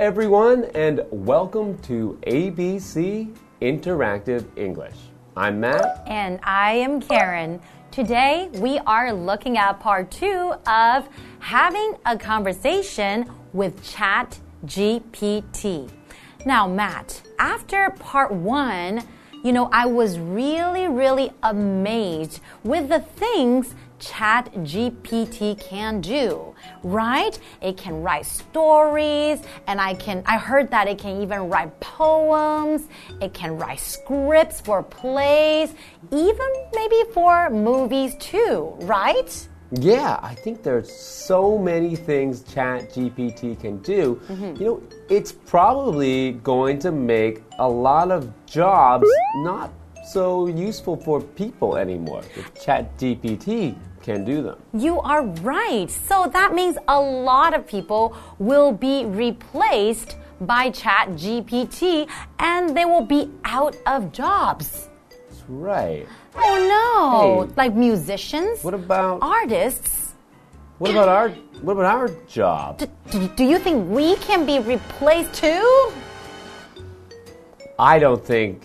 Everyone, and welcome to ABC Interactive English. I'm Matt. And I am Karen. Today, we are looking at part two of having a conversation with Chat GPT. Now, Matt, after part one, you know, I was really, really amazed with the things ChatGPT can do, right? It can write stories, and I can I heard that it can even write poems, it can write scripts for plays, even maybe for movies too, right? Yeah, I think there's so many things ChatGPT can do. Mm -hmm. You know, it's probably going to make a lot of jobs not so useful for people anymore. With ChatGPT can do them. You are right. So that means a lot of people will be replaced by ChatGPT and they will be out of jobs. That's right. Oh no! Hey, like musicians? What about artists? What about our what about our job? D do you think we can be replaced too? I don't think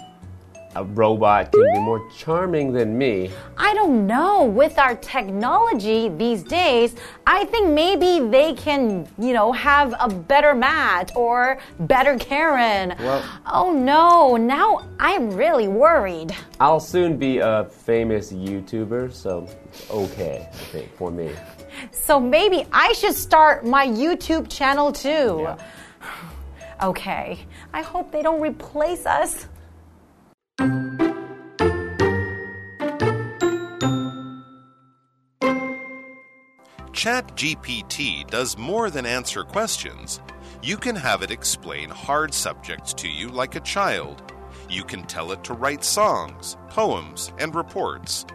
a robot can be more charming than me? I don't know. With our technology these days, I think maybe they can, you know, have a better Matt or better Karen. Well, oh no, now I'm really worried. I'll soon be a famous YouTuber, so it's okay, I think, for me. So maybe I should start my YouTube channel too. Yeah. Okay, I hope they don't replace us. ChatGPT does more than answer questions. You can have it explain hard subjects to you like a child. You can tell it to write songs, poems, and reports.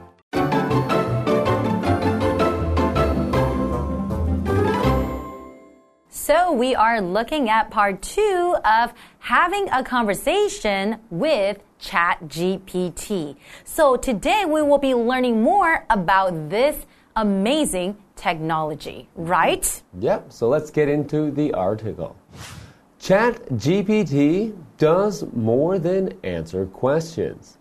So, we are looking at part two of having a conversation with ChatGPT. So, today we will be learning more about this amazing technology, right? Yep, so let's get into the article. ChatGPT does more than answer questions.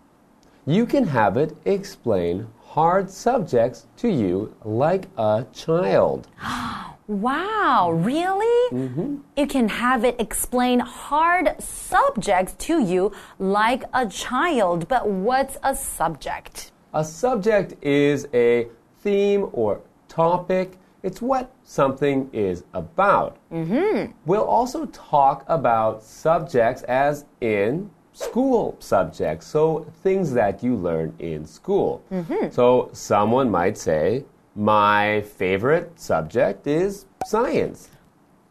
You can have it explain hard subjects to you like a child. Wow, really? Mm -hmm. You can have it explain hard subjects to you like a child. But what's a subject? A subject is a theme or topic. It's what something is about. Mm -hmm. We'll also talk about subjects as in school subjects, so things that you learn in school. Mm -hmm. So someone might say, My favorite subject is science.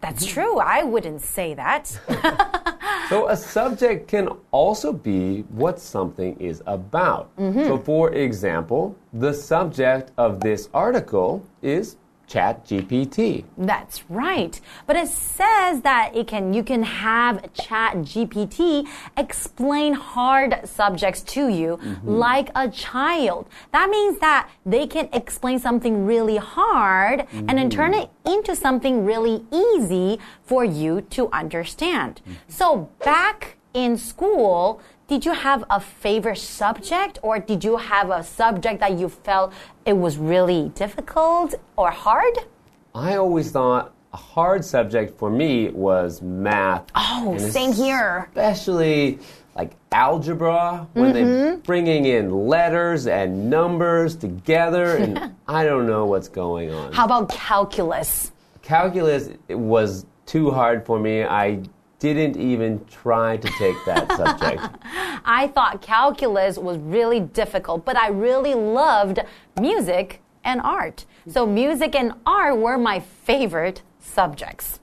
That's true. I wouldn't say that. so, a subject can also be what something is about. Mm -hmm. So, for example, the subject of this article is ChatGPT. That's right. But it says that it can you can have ChatGPT explain hard subjects to you mm -hmm. like a child. That means that they can explain something really hard mm -hmm. and then turn it into something really easy for you to understand. Mm -hmm. So back in school, did you have a favorite subject or did you have a subject that you felt it was really difficult or hard? I always thought a hard subject for me was math. Oh, same here. Especially like algebra when mm -hmm. they're bringing in letters and numbers together and I don't know what's going on. How about calculus? Calculus was too hard for me. I didn't even try to take that subject. I thought calculus was really difficult, but I really loved music and art. So, music and art were my favorite subjects.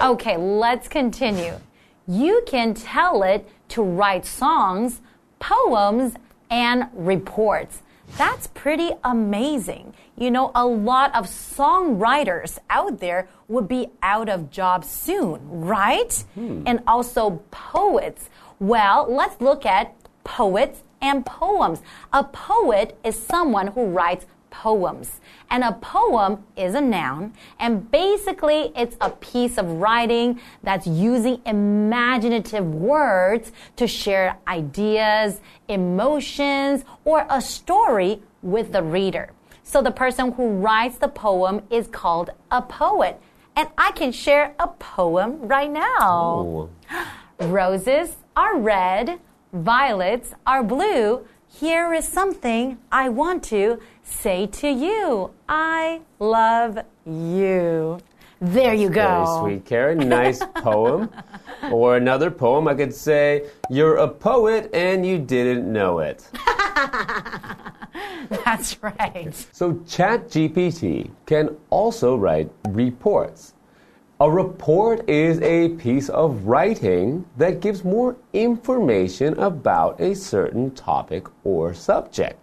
Okay, let's continue. You can tell it to write songs, poems, and reports. That's pretty amazing. You know, a lot of songwriters out there would be out of job soon, right? Hmm. And also poets. Well, let's look at poets and poems. A poet is someone who writes poems. And a poem is a noun, and basically, it's a piece of writing that's using imaginative words to share ideas, emotions, or a story with the reader. So, the person who writes the poem is called a poet. And I can share a poem right now. Oh. Roses are red, violets are blue. Here is something I want to say to you. I love you. There you Very go. sweet, Karen. Nice poem. Or another poem, I could say, You're a poet and you didn't know it. That's right. So, ChatGPT can also write reports. A report is a piece of writing that gives more information about a certain topic or subject.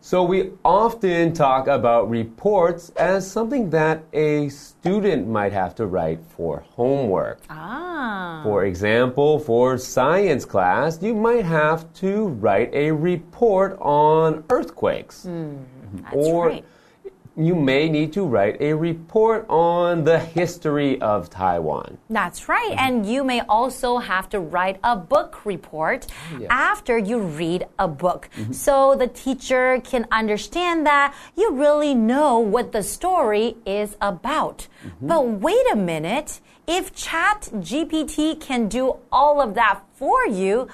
So, we often talk about reports as something that a student might have to write for homework. Ah. For example, for science class, you might have to write a report on earthquakes. That's or right. You may need to write a report on the history of Taiwan. That's right. And you may also have to write a book report oh, yeah. after you read a book. Mm-hmm. So the teacher can understand that you really know what the story is about. Mm-hmm. But wait a minute. If ChatGPT can do all of that for you,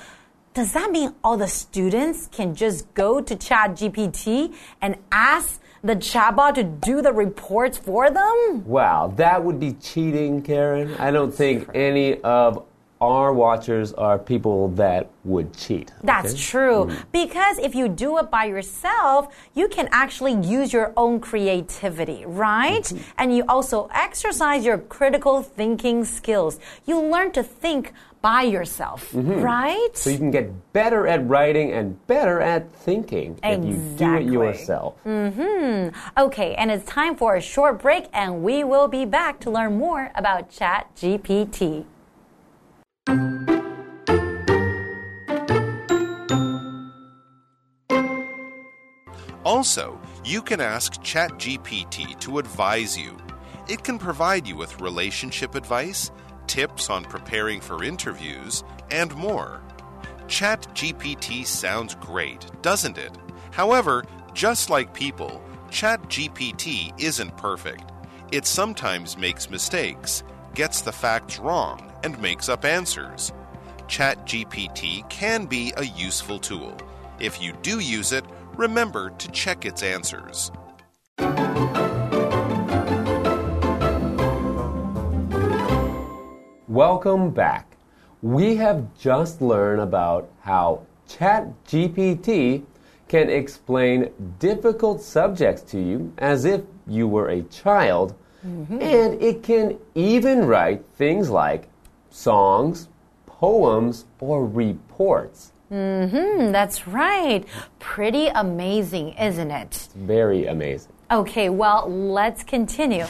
does that mean all the students can just go to ChatGPT and ask the chatbot to do the reports for them? Wow, that would be cheating, Karen. I don't think any of our watchers are people that would cheat. That's okay? true. Mm. Because if you do it by yourself, you can actually use your own creativity, right? Mm-hmm. And you also exercise your critical thinking skills. You learn to think by yourself, mm-hmm. right? So you can get better at writing and better at thinking if you do it Exactly. yourself. Mm-hmm. Okay, and it's time for a short break, and we will be back to learn more about ChatGPT. Also, you can ask ChatGPT to advise you. It can provide you with relationship advice, tips on preparing for interviews, and more. ChatGPT sounds great, doesn't it? However, just like people, ChatGPT isn't perfect. It sometimes makes mistakes, gets the facts wrong, and makes up answers. ChatGPT can be a useful tool. If you do use it, remember to check its answers. Welcome back. We have just learned about how ChatGPT can explain difficult subjects to you as if you were a child, and it can even write things like songs, poems, or reports. Mm hmm, that's right. Pretty amazing, isn't it? Very amazing. Okay, well, let's continue.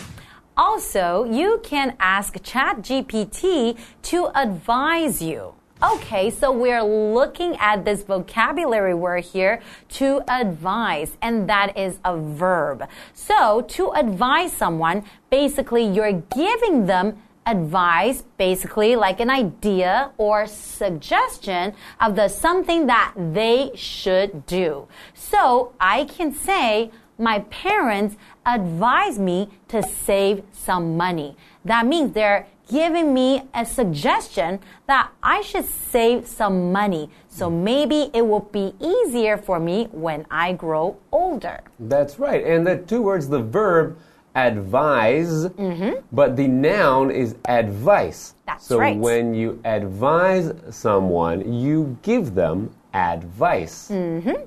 Also, you can ask ChatGPT to advise you. Okay, so we're looking at this vocabulary word here to advise, and that is a verb. So, to advise someone, basically, you're giving them advice, basically like an idea or suggestion of the something that they should do. So, I can say, my parents advised me to save some money. That means they're giving me a suggestion that I should save some money. So maybe it will be easier for me when I grow older. That's right. And the two words, the verb advise, mm-hmm. but the noun is advice. That's so right. when you advise someone, you give them advice. Okay.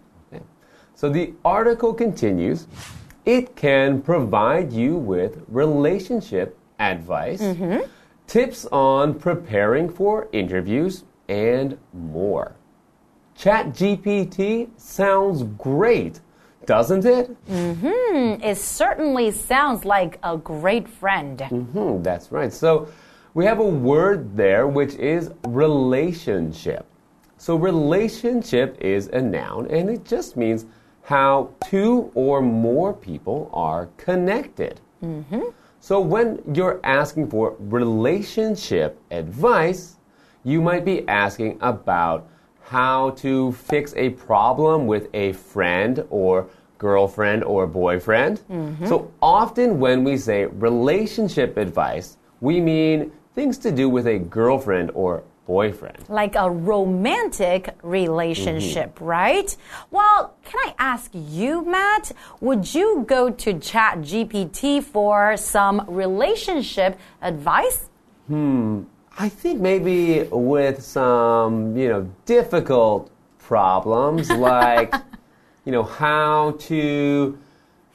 So the article continues. It can provide you with relationship advice, tips on preparing for interviews, and more. ChatGPT sounds great, doesn't it? Mhm, it certainly sounds like a great friend. Hmm, that's right. So we have a word there which is relationship. So relationship is a noun and it just means how two or more people are connected. Mm-hmm. So when you're asking for relationship advice, you might be asking about how to fix a problem with a friend or girlfriend or boyfriend. Mm-hmm. So often when we say relationship advice, we mean things to do with a girlfriend or boyfriend. Like a romantic relationship, right? Well, can I ask you, Matt? Would you go to ChatGPT for some relationship advice? Hmm. I think maybe with some, you know, difficult problems like, you know, how to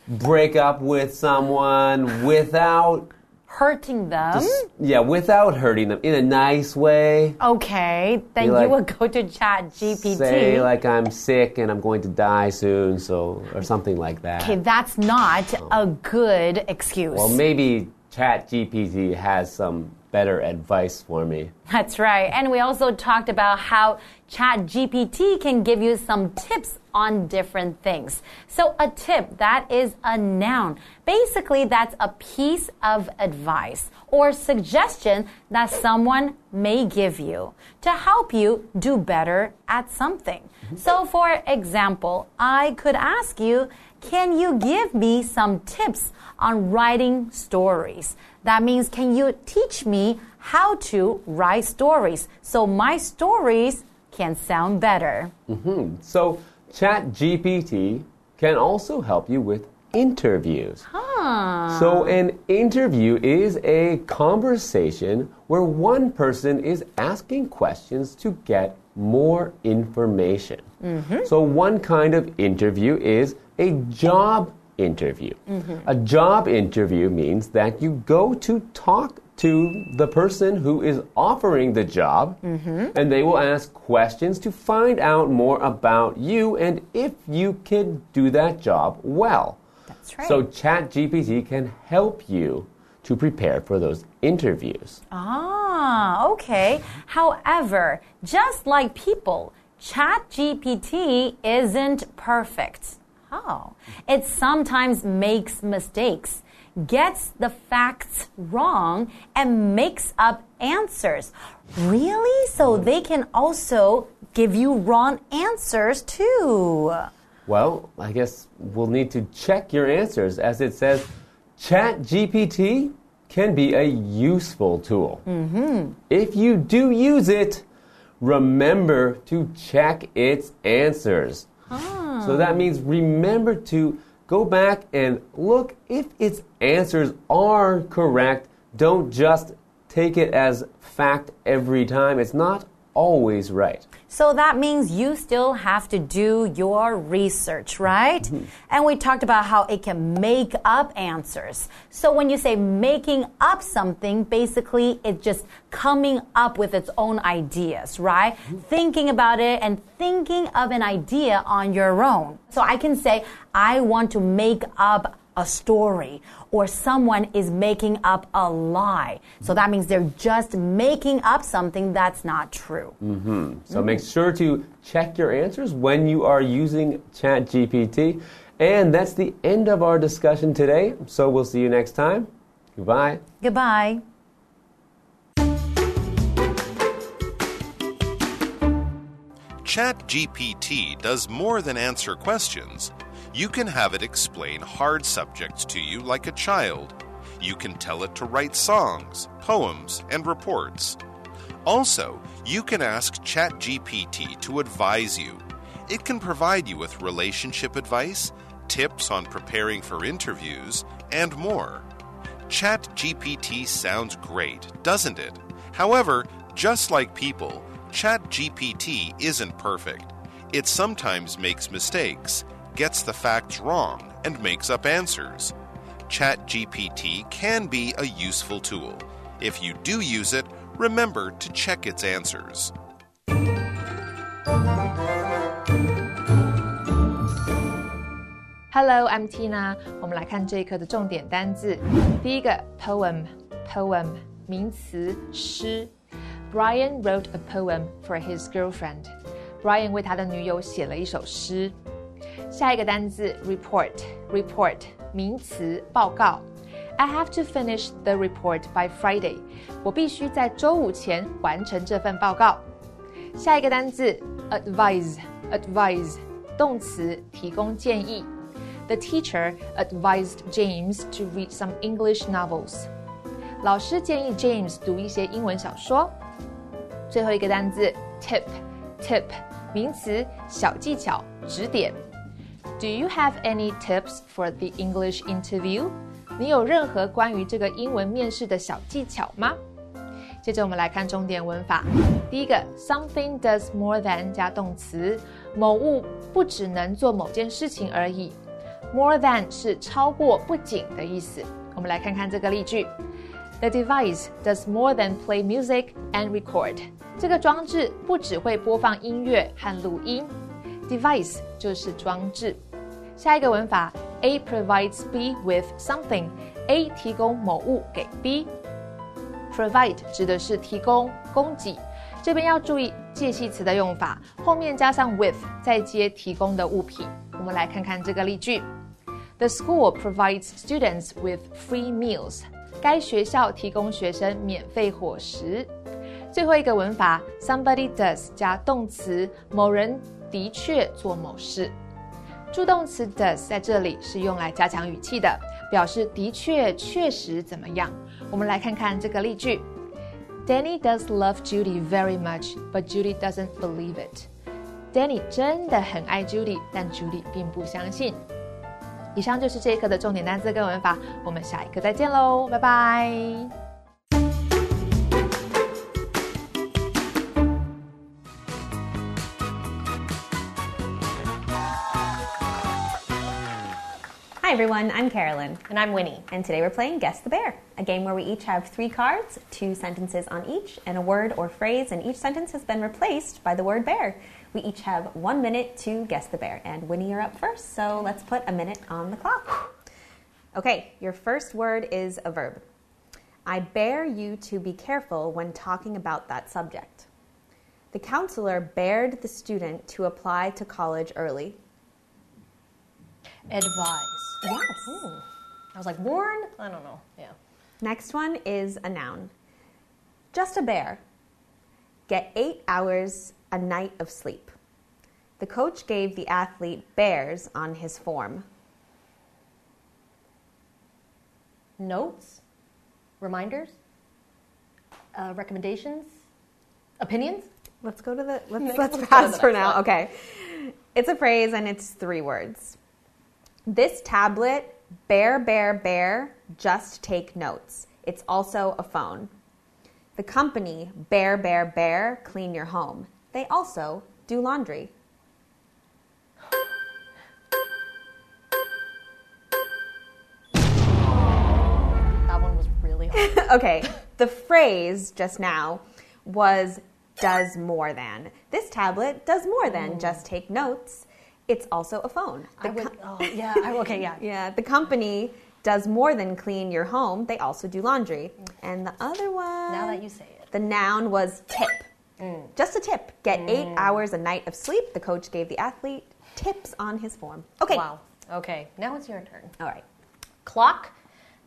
break up with someone without, Hurting them? yeah, without hurting them in a nice way. Okay, then You like- would go to ChatGPT. Say like I'm sick and I'm going to die soon, so or something like that. okay, that's not a good excuse. Well, maybe ChatGPT has some better advice for me. That's right. And we also talked about how ChatGPT can give you some tips on different things. So, a tip, that is a noun. Basically, that's a piece of advice or suggestion that someone may give you to help you do better at something. Mm-hmm. So, for example, I could ask you, can you give me some tips on writing stories? That means, can you teach me how to write stories so my stories can sound better? Mhm. So, ChatGPT can also help you with interviews. So, an interview is a conversation where one person is asking questions to get more information. Mhm. So, one kind of interview is a job interview. A job interview means that you go to talk to the person who is offering the job, and they will ask questions to find out more about you and if you can do that job well. That's right. So ChatGPT can help you to prepare for those interviews. Ah, okay. However, just like people, ChatGPT isn't perfect. Oh, it sometimes makes mistakes, gets the facts wrong, and makes up answers. Really? So they can also give you wrong answers too. Well, I guess we'll need to check your answers as it says ChatGPT can be a useful tool. Mm-hmm. If you do use it, remember to check its answers. Ah. So that means remember to go back and look if its answers are correct. Don't just take it as fact every time. It's not always right. So that means you still have to do your research, right? Mm-hmm. And we talked about how it can make up answers. So when you say making up something, basically it's just coming up with its own ideas, right? Mm-hmm. Thinking about it and thinking of an idea on your own. So I can say, I want to make up a story or someone is making up a lie. So that means they're just making up something that's not true. Mm-hmm. So make sure to check your answers when you are using ChatGPT. And that's the end of our discussion today. So we'll see you next time. Goodbye. Goodbye. ChatGPT does more than answer questions. You can have it explain hard subjects to you like a child. You can tell it to write songs, poems, and reports. Also, you can ask ChatGPT to advise you. It can provide you with relationship advice, tips on preparing for interviews, and more. ChatGPT sounds great, doesn't it? However, just like people, ChatGPT isn't perfect. It sometimes makes mistakes, gets the facts wrong, and makes up answers. ChatGPT can be a useful tool. If you do use it, remember to check its answers. Hello, I'm Tina。我们来看这一课的重点单字。第一个 poem，poem 名词诗。Brian wrote a poem for his girlfriend. Brian 为他的女友写了一首诗。 下一个单字 report，report 名词，报告。I have to finish the report by Friday。我必须在周五前完成这份报告。下一个单字 advise，advise 动词，提供建议。The teacher advised James to read some English novels。老师建议 James 读一些英文小说。最后一个单词 tip，tip 名词，小技巧，指点。 Do you have any tips for the English interview？你有任何关于这个英文面试的小技巧吗？接着我们来看重点文法。第一个，something does more than 加动词，某物不只能做某件事情而已。More than 是超过、不仅的意思。我们来看看这个例句：The device does more than play music and record。这个装置不只会播放音乐和录音。Device 就是装置。 下一个文法，A provides B with something。A 提供某物给 B。Provide 指的是提供、供给，这边要注意介系词的用法，后面加上 with，再接提供的物品。我们来看看这个例句：The school provides students with free meals。该学校提供学生免费伙食。最后一个文法，somebody does 加动词，某人的确做某事。助动词 does 在这里是用来加强语气的，表示的确、确实怎么样。我们来看看这个例句：Danny does love Judy very much, but Judy doesn't believe it. Danny 真的很爱 Judy，但 Judy 并不相信。以上就是这一课的重点单词跟文法，我们下一课再见喽，拜拜。Hi everyone, I'm Carolyn. And I'm Winnie. And today we're playing Guess the Bear, a game where we each have three cards, two sentences on each, and a word or phrase, and each sentence has been replaced by the word bear. We each have one minute to guess the bear. And Winnie, you're up first, so let's put a minute on the clock. Okay, your first word is a verb. I bear you to be careful when talking about that subject. The counselor bared the student to apply to college early. Advise. Yes. Ooh. I was like, warn? I don't know. Yeah. Next one is a noun. Just a bear. Get eight hours a night of sleep. The coach gave the athlete bears on his form. Notes? Reminders? Uh, recommendations? Opinions? Let's go to the let's Next let's pass for now. one. Okay. It's a phrase and it's three words. This tablet, bear, bear, bear, just take notes. It's also a phone. The company, bear, bear, bear, clean your home. They also do laundry. That one was really hard. okay, the phrase just now was does more than. This tablet does more than oh. just take notes. It's also a phone. The I would, oh, yeah, I, okay, yeah. yeah, the company does more than clean your home. They also do laundry. Mm. And the other one. Now that you say it. The noun was tip. Mm. Just a tip. Get mm. eight hours a night of sleep. The coach gave the athlete tips on his form. Okay. Wow. Okay, now it's your turn. All right. Clock.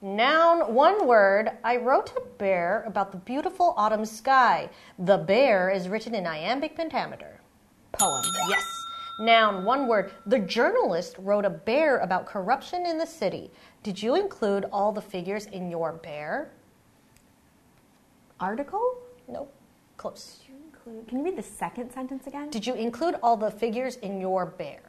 Noun, one word. I wrote a bear about the beautiful autumn sky. The bear is written in iambic pentameter. Poem. Yes. Noun, one word. The journalist wrote a bear about corruption in the city. Did you include all the figures in your bear? Article? Nope. Close. You include, Can you read the second sentence again? Did you include all the figures in your bear?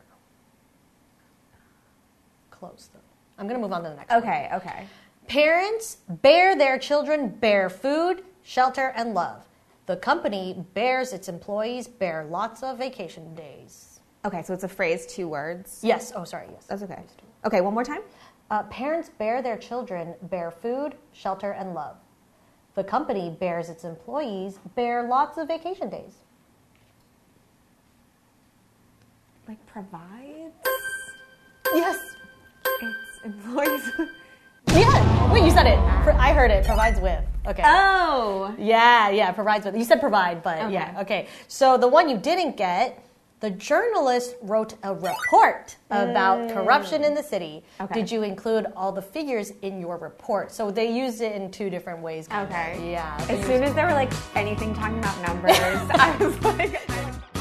Close, though. I'm going to move on to the next one. Okay, okay. Parents bear their children bear food, shelter, and love. The company bears its employees bear lots of vacation days. Okay, so it's a phrase, two words. Yes. Oh, sorry. Yes. That's okay. Okay, one more time. Uh, parents bear their children bear food, shelter, and love. The company bears its employees bear lots of vacation days. Like provides Yes. its employees. Yeah. Wait, you said it. I heard it. Provides with. Okay. oh. Yeah, yeah, provides with. You said provide, but Okay. yeah, okay. So the one you didn't get The journalist wrote a report about mm. corruption in the city. Okay. Did you include all the figures in your report? So they used it in two different ways. of. Okay. Yeah. As soon as there were like anything talking about numbers, I was like.